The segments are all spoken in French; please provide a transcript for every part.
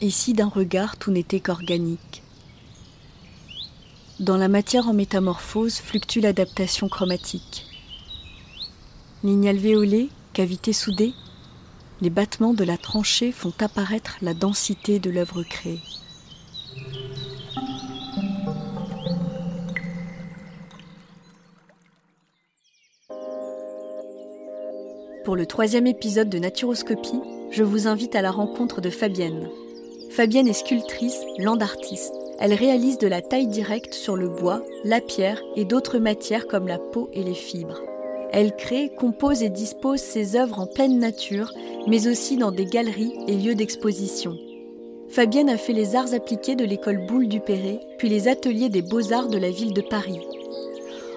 Et si d'un regard tout n'était qu'organique Dans la matière en métamorphose fluctue l'adaptation chromatique. Ligne alvéolée, cavité soudée, les battements de la tranchée font apparaître la densité de l'œuvre créée. Pour le troisième épisode de Naturoscopie, je vous invite à la rencontre de Fabienne. Fabienne est sculptrice, land artiste. Elle réalise de la taille directe sur le bois, la pierre et d'autres matières comme la peau et les fibres. Elle crée, compose et dispose ses œuvres en pleine nature, mais aussi dans des galeries et lieux d'exposition. Fabienne a fait les arts appliqués de l'école Boulle du Perret, puis les ateliers des beaux-arts de la ville de Paris.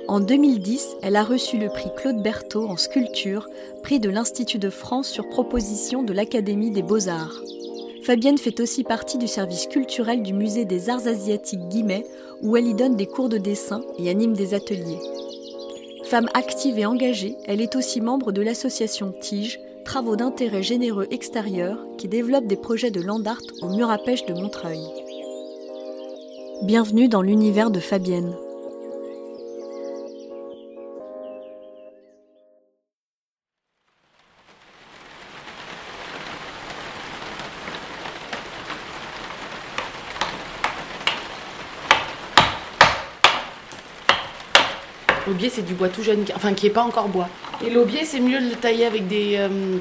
En 2010, elle a reçu le prix Claude Berthaud en sculpture, prix de l'Institut de France sur proposition de l'Académie des beaux-arts. Fabienne fait aussi partie du service culturel du Musée des Arts Asiatiques Guimet, où elle y donne des cours de dessin et anime des ateliers. Femme active et engagée, elle est aussi membre de l'association Tige, travaux d'intérêt généreux extérieur, qui développe des projets de land art au mur à pêche de Montreuil. Bienvenue dans l'univers de Fabienne. L'aubier, c'est du bois tout jeune, enfin qui n'est pas encore bois. Et l'aubier, c'est mieux de le tailler avec des, euh,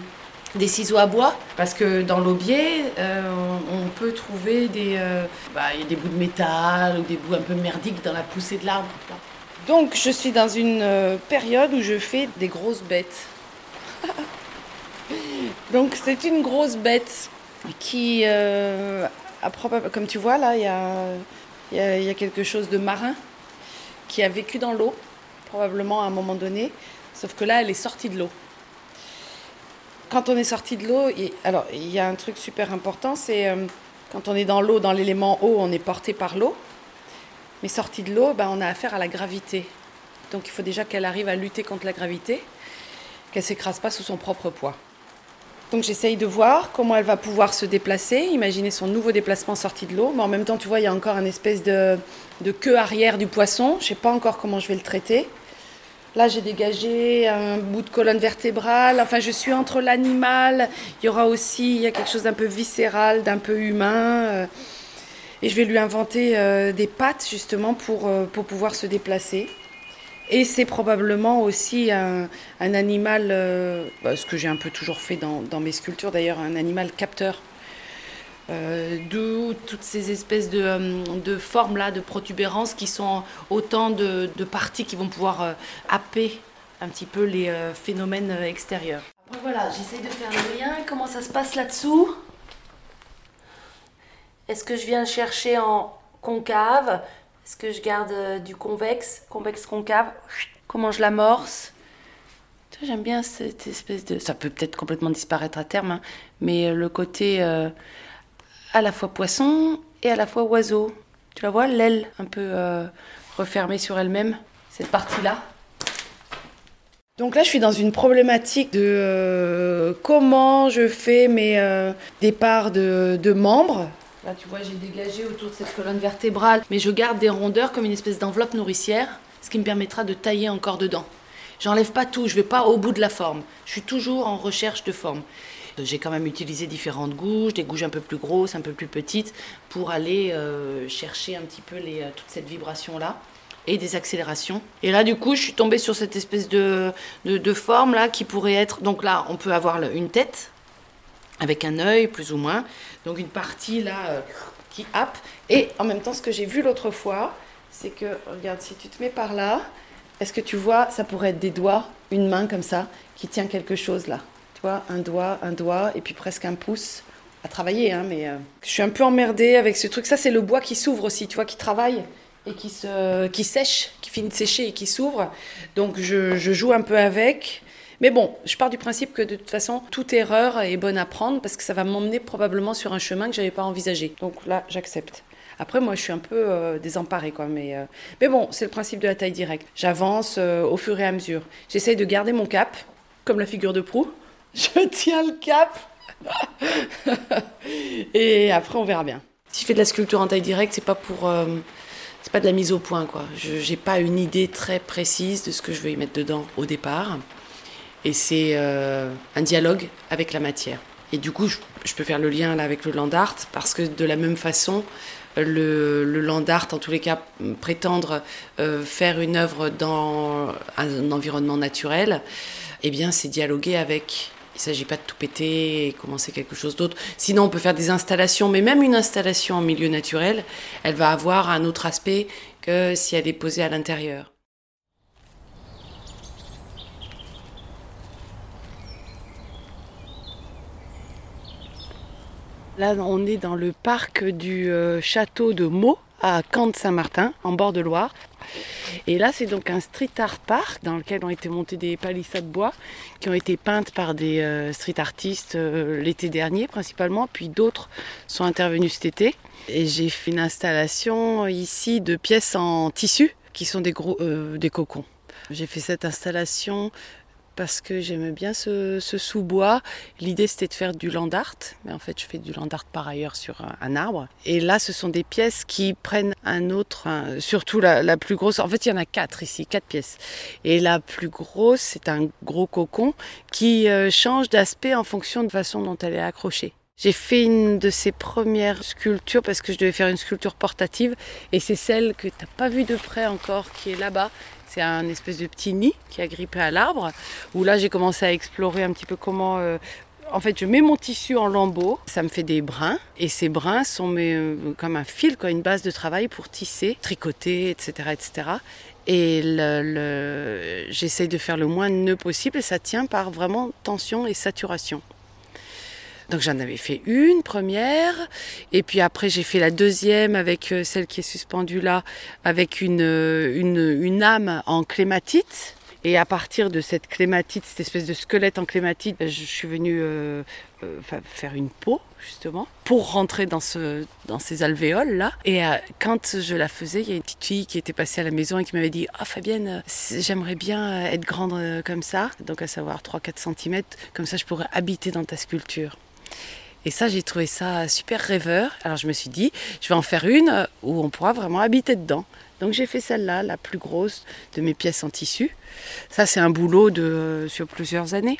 des ciseaux à bois, parce que dans l'aubier, euh, on peut trouver des, euh, bah, y a des bouts de métal ou des bouts un peu merdiques dans la poussée de l'arbre. Donc, je suis dans une période où je fais des grosses bêtes. Donc, c'est une grosse bête qui, comme tu vois là, il y a, y a quelque chose de marin qui a vécu dans l'eau probablement à un moment donné, sauf que là, elle est sortie de l'eau. Quand on est sorti de l'eau, alors il y a un truc super important, c'est euh, quand on est dans l'eau, dans l'élément eau, on est porté par l'eau, mais sorti de l'eau, ben, on a affaire à la gravité. Donc il faut déjà qu'elle arrive à lutter contre la gravité, qu'elle s'écrase pas sous son propre poids. Donc j'essaye de voir comment elle va pouvoir se déplacer, imaginer son nouveau déplacement sorti de l'eau. Mais en même temps, tu vois, il y a encore une espèce de, de queue arrière du poisson. Je ne sais pas encore comment je vais le traiter. Là, j'ai dégagé un bout de colonne vertébrale. Enfin, je suis entre l'animal. Il y aura aussi il y a quelque chose d'un peu viscéral, d'un peu humain. Euh, et je vais lui inventer euh, des pattes, justement, pour, euh, pour pouvoir se déplacer. Et c'est probablement aussi un, animal, bah, ce que j'ai un peu toujours fait dans, dans mes sculptures d'ailleurs, un animal capteur. Euh, d'où toutes ces espèces de, euh, de, formes là, de protubérances qui sont autant de, parties qui vont pouvoir euh, happer un petit peu les phénomènes extérieurs. Voilà, j'essaie de faire le lien. Comment ça se passe là-dessous? Est-ce que je viens chercher en concave? Est-ce que je garde du convexe Convexe concave? Comment je l'amorce? J'aime bien cette espèce de. Ça peut peut-être complètement disparaître à terme, hein, mais le côté à la fois poisson et à la fois oiseau. Tu la vois, l'aile un peu euh, refermée sur elle-même, cette partie-là. Donc là, je suis dans une problématique de euh, comment je fais mes euh, départs de, de, membres. Là, tu vois, j'ai dégagé autour de cette colonne vertébrale, mais je garde des rondeurs comme une espèce d'enveloppe nourricière, ce qui me permettra de tailler encore dedans. J'enlève pas tout, je vais pas au bout de la forme. Je suis toujours en recherche de forme. J'ai quand même utilisé différentes gouges, des gouges un peu plus grosses, un peu plus petites, pour aller euh, chercher un petit peu euh, toute cette vibration-là et des accélérations. Et là, du coup, je suis tombée sur cette espèce de, de, forme là qui pourrait être. Donc là, on peut avoir une tête avec un œil, plus ou moins. Donc une partie là euh, qui happe. Et en même temps, ce que j'ai vu l'autre fois, c'est que, regarde, si tu te mets par là, est-ce que tu vois, ça pourrait être des doigts, une main comme ça, qui tient quelque chose là un doigt, un doigt, et puis presque un pouce à travailler. Hein, mais euh, je suis un peu emmerdée avec ce truc. Ça, c'est le bois qui s'ouvre aussi, tu vois, qui travaille et qui, se, qui sèche, qui finit de sécher et qui s'ouvre. Donc, je, joue un peu avec. Mais bon, je pars du principe que de toute façon, toute erreur est bonne à prendre parce que ça va m'emmener probablement sur un chemin que j'avais pas envisagé. Donc là, j'accepte. Après, moi, je suis un peu euh, désemparée, quoi. Mais, euh, mais bon, c'est le principe de la taille directe. J'avance au fur et à mesure. J'essaye de garder mon cap, comme la figure de proue. Je tiens le cap. et après, on verra bien. Si je fais de la sculpture en taille directe, c'est pas pour. Euh, c'est pas de la mise au point, quoi. Je n'ai pas une idée très précise de ce que je veux y mettre dedans au départ. Et c'est euh, un dialogue avec la matière. Et du coup, je, peux faire le lien là avec le land art parce que de la même façon, le, le land art, en tous les cas, prétendre euh, faire une œuvre dans un environnement naturel, eh bien, c'est dialoguer avec. Il ne s'agit pas de tout péter et commencer quelque chose d'autre. Sinon, on peut faire des installations, mais même une installation en milieu naturel, elle va avoir un autre aspect que si elle est posée à l'intérieur. Là, on est dans le parc du euh, château de Meaux, à Camp-Saint-Martin, en bord de Loire. Et là, c'est donc un street art park dans lequel ont été montées des palissades de bois qui ont été peintes par des euh, street artistes euh, l'été dernier principalement, puis d'autres sont intervenus cet été. Et j'ai fait une installation ici de pièces en tissu qui sont des, gros, des cocons. J'ai fait cette installation parce que j'aimais bien ce, sous-bois. L'idée c'était de faire du land art, mais en fait je fais du land art par ailleurs sur un, arbre. Et là ce sont des pièces qui prennent un autre, surtout la, plus grosse. En fait il y en a quatre ici, quatre pièces. Et la plus grosse c'est un gros cocon qui euh, change d'aspect en fonction de façon dont elle est accrochée. J'ai fait une de ces premières sculptures parce que je devais faire une sculpture portative et c'est celle que tu n'as pas vue de près encore qui est là-bas c'est un espèce de petit nid qui a grippé à l'arbre, où là j'ai commencé à explorer un petit peu comment... Euh, en fait, je mets mon tissu en lambeaux, ça me fait des brins, et ces brins sont euh, comme un fil, quoi, une base de travail pour tisser, tricoter, etc. etc. Et le, j'essaye de faire le moins de nœuds possible, et ça tient par vraiment tension et saturation. Donc j'en avais fait une première, et puis après j'ai fait la deuxième avec euh, celle qui est suspendue là, avec une, euh, une, une âme en clématite. Et à partir de cette clématite, cette espèce de squelette en clématite, je suis venue euh, faire une peau justement pour rentrer dans, ce, dans ces alvéoles là. Et quand je la faisais, il y a une petite fille qui était passée à la maison et qui m'avait dit Ah Fabienne, j'aimerais bien être grande comme ça, donc à savoir 3-4 cm, comme ça je pourrais habiter dans ta sculpture. Et ça, j'ai trouvé ça super rêveur. Alors je me suis dit, je vais en faire une où on pourra vraiment habiter dedans. Donc j'ai fait celle-là, la plus grosse de mes pièces en tissu. Ça, c'est un boulot de, sur plusieurs années.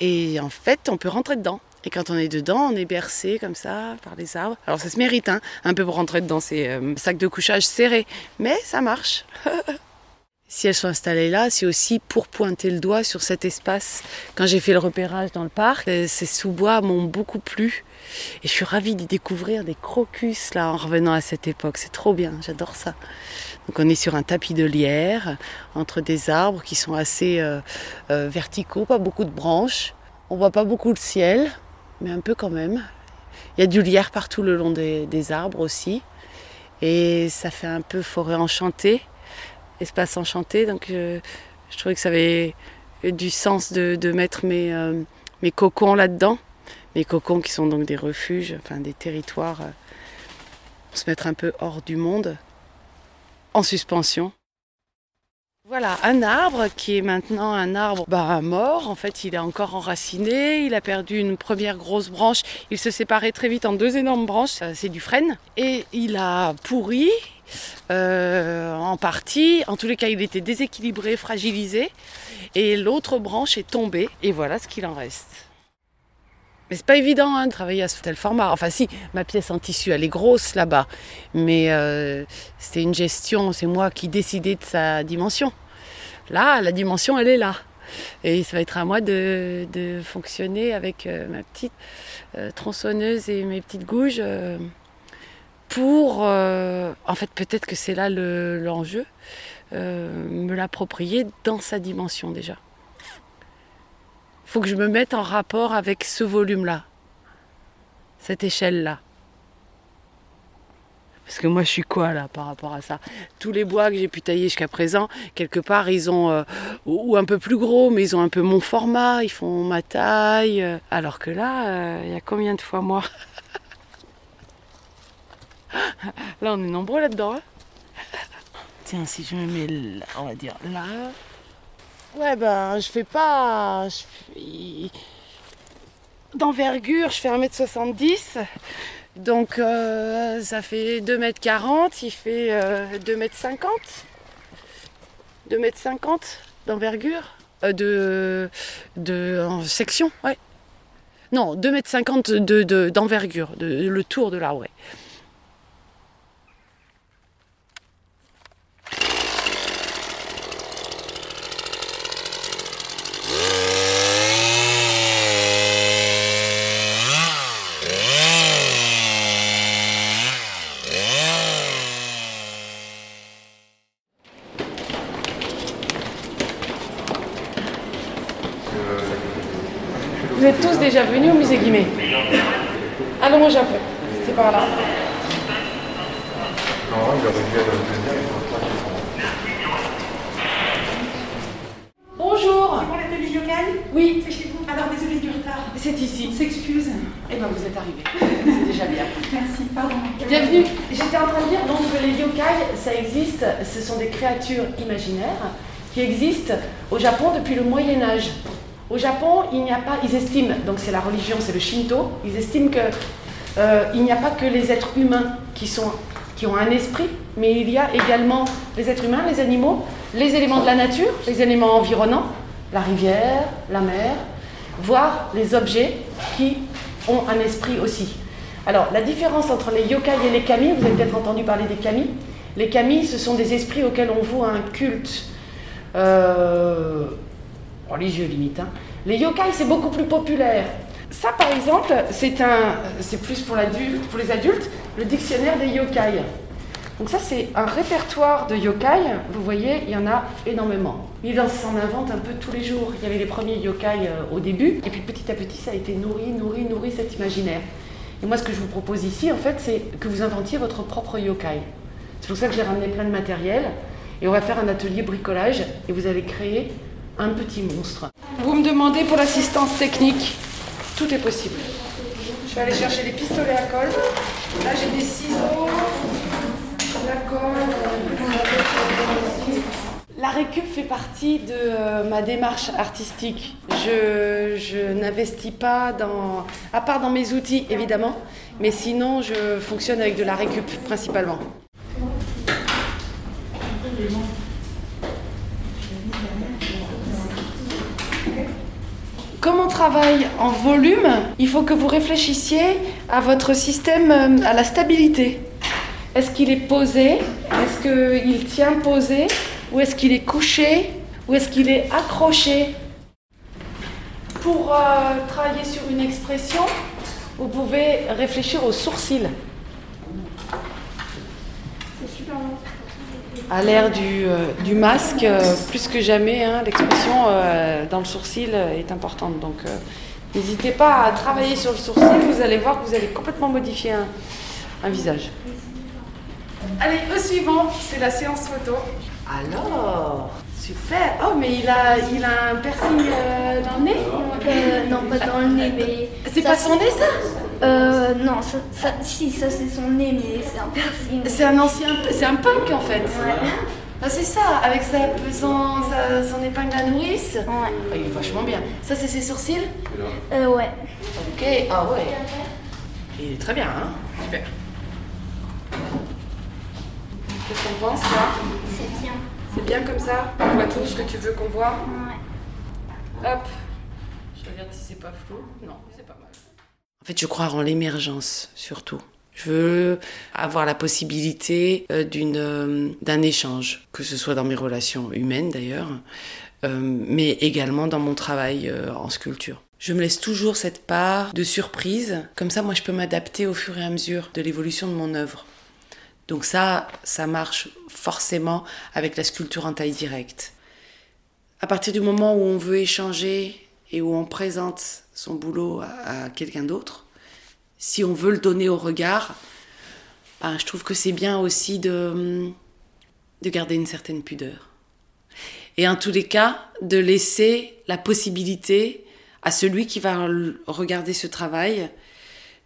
Et en fait, on peut rentrer dedans. Et quand on est dedans, on est bercé comme ça par les arbres. Alors ça se mérite, hein, un peu pour rentrer dedans, c'est euh, sac de couchage serré. Mais ça marche. si elles sont installées là, c'est aussi pour pointer le doigt sur cet espace. Quand j'ai fait le repérage dans le parc, euh, ces sous-bois m'ont beaucoup plu. Et je suis ravie d'y découvrir des crocus là en revenant à cette époque. C'est trop bien, j'adore ça. Donc on est sur un tapis de lierre entre des arbres qui sont assez euh, euh, verticaux, pas beaucoup de branches. On voit pas beaucoup le ciel, mais un peu quand même. Il y a du lierre partout le long des arbres aussi. Et ça fait un peu forêt enchantée espace enchanté. Donc euh, je trouvais que ça avait du sens de, mettre mes, euh, mes cocons là-dedans. Mes cocons qui sont donc des refuges, enfin des territoires euh, pour se mettre un peu hors du monde, en suspension. Voilà, un arbre qui est maintenant un arbre bah, mort. En fait, il est encore enraciné. Il a perdu une première grosse branche. Il se séparait très vite en deux énormes branches. C'est du frêne. Et il a pourri. Euh, en partie. En tous les cas, il était déséquilibré, fragilisé. Et l'autre branche est tombée. Et voilà ce qu'il en reste. Mais c'est pas évident hein, de travailler à ce tel format. Enfin si, ma pièce en tissu, elle est grosse là-bas. Mais euh, c'était une gestion, c'est moi qui décidais de sa dimension. Là, la dimension, elle est là. Et ça va être à moi de, fonctionner avec euh, ma petite tronçonneuse et mes petites gouges pour, euh, en fait peut-être que c'est là l'enjeu, euh, me l'approprier dans sa dimension déjà. Il faut que je me mette en rapport avec ce volume-là, cette échelle-là. Parce que moi, je suis quoi là par rapport à ça? Tous les bois que j'ai pu tailler jusqu'à présent, quelque part, ils ont, euh, ou un peu plus gros, mais ils ont un peu mon format, ils font ma taille. alors que là, il y a combien de fois moi? Là, on est nombreux là-dedans. Hein. Tiens, si je me mets là, on va dire là. Ouais, ben, je fais pas. d'envergure, je fais 1m70. Donc euh, ça fait 2m40, il fait 2m50. 2m50 d'envergure, euh, de, de en section, ouais. Non, 2m50 d'envergure, de, de, le tour de l'arbre, ouais. Déjà venus au musée Guimet Allons au Japon, c'est par là. Bonjour C'est pour l'atelier yokai Oui, C'est chez vous Alors désolé du retard. c'est ici. On s'excuse. Eh ben vous êtes arrivés, c'est déjà bien. Merci, pardon. Bienvenue. J'étais en train de dire donc que les yokai, ça existe, ce sont des créatures imaginaires qui existent au Japon depuis le Moyen Âge. Au Japon, il n'y a pas, ils estiment, donc c'est la religion, c'est le Shinto, ils estiment que euh, il n'y a pas que les êtres humains qui sont qui ont un esprit, mais il y a également les êtres humains, les animaux, les éléments de la nature, les éléments environnants, la rivière, la mer, voire les objets qui ont un esprit aussi. Alors, la différence entre les yokai et les kami, vous avez peut-être entendu parler des kami. Les kami, ce sont des esprits auxquels on voue un culte euh, religieux limite. hein. Les yokai, c'est beaucoup plus populaire. Ça, par exemple, c'est un, c'est plus pour, pour les adultes, le dictionnaire des yokai. Donc ça, c'est un répertoire de yokai. Vous voyez, il y en a énormément. Il en s'en invente un peu tous les jours. Il y avait les premiers yokai euh, au début, et puis petit à petit, ça a été nourri, nourri, nourri cet imaginaire. Et moi, ce que je vous propose ici, en fait, c'est que vous inventiez votre propre yokai. C'est pour ça que j'ai ramené plein de matériel. Et on va faire un atelier bricolage, et vous allez créer un petit monstre. Vous me demandez pour l'assistance technique. Tout est possible. Je vais aller chercher les pistolets à colle. Là, j'ai des ciseaux, la colle. La récup fait partie de euh, ma démarche artistique. Je, je n'investis pas dans, à part dans mes outils évidemment, mais sinon je fonctionne avec de la récup principalement. Travaille en volume, il faut que vous réfléchissiez à votre système, euh, à la stabilité. Est-ce qu'il est posé? Est-ce qu'il tient posé? Ou est-ce qu'il est couché? Ou est-ce qu'il est accroché? Pour euh, travailler sur une expression, vous pouvez réfléchir aux sourcils. À l'ère du, euh, du masque, euh, plus que jamais, hein, l'expression euh, dans le sourcil est importante. Donc n'hésitez pas à travailler sur le sourcil, vous allez voir que vous allez complètement modifier un, un visage. Allez, au suivant, c'est la séance photo. Alors, super. Oh, mais il a, il a un piercing euh, dans le nez? Euh, non, pas dans le nez, mais. C'est pas son nez, ça? Euh, non, ça, ça- si, ça c'est son nez, mais c'est un piercing. C'est un ancien, c'est un punk en fait. Ouais. Ah, c'est ça, avec sa, son, sa- son épingle à nourrice. Ouais. Ah, il est vachement bien. Ça, c'est ses sourcils Euh, ouais. Ok, ah ouais. Il est très bien, hein Super. Qu'est-ce qu'on pense là C'est bien. C'est bien comme ça On voit tout ce que tu veux qu'on voit Ouais. Hop. Je regarde si c'est pas flou. Non, c'est pas mal. En fait, je crois en l'émergence, surtout. Je veux avoir la possibilité euh, d'une, euh, d'un échange, que ce soit dans mes relations humaines d'ailleurs, euh, mais également dans mon travail en sculpture. Je me laisse toujours cette part de surprise, comme ça moi je peux m'adapter au fur et à mesure de l'évolution de mon œuvre. Donc ça, ça marche forcément avec la sculpture en taille directe. À partir du moment où on veut échanger et où on présente son boulot à, quelqu'un d'autre, si on veut le donner au regard, ben, je trouve que c'est bien aussi de, de garder une certaine pudeur. Et en tous les cas, de laisser la possibilité à celui qui va regarder ce travail,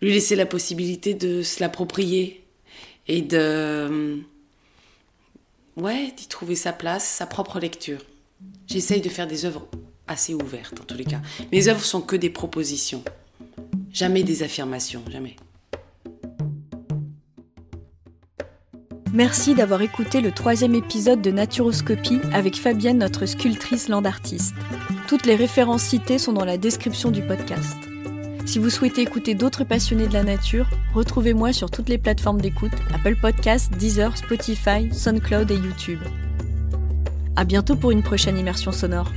lui laisser la possibilité de se l'approprier et de ouais, d'y trouver sa place, sa propre lecture. J'essaye de faire des œuvres assez ouvertes en tous les cas. Mes œuvres sont que des propositions. Jamais des affirmations, jamais. Merci d'avoir écouté le troisième épisode de Naturoscopie avec Fabienne, notre sculptrice land artiste. Toutes les références citées sont dans la description du podcast. Si vous souhaitez écouter d'autres passionnés de la nature, retrouvez-moi sur toutes les plateformes d'écoute Apple Podcasts, Deezer, Spotify, SoundCloud et YouTube. À bientôt pour une prochaine immersion sonore.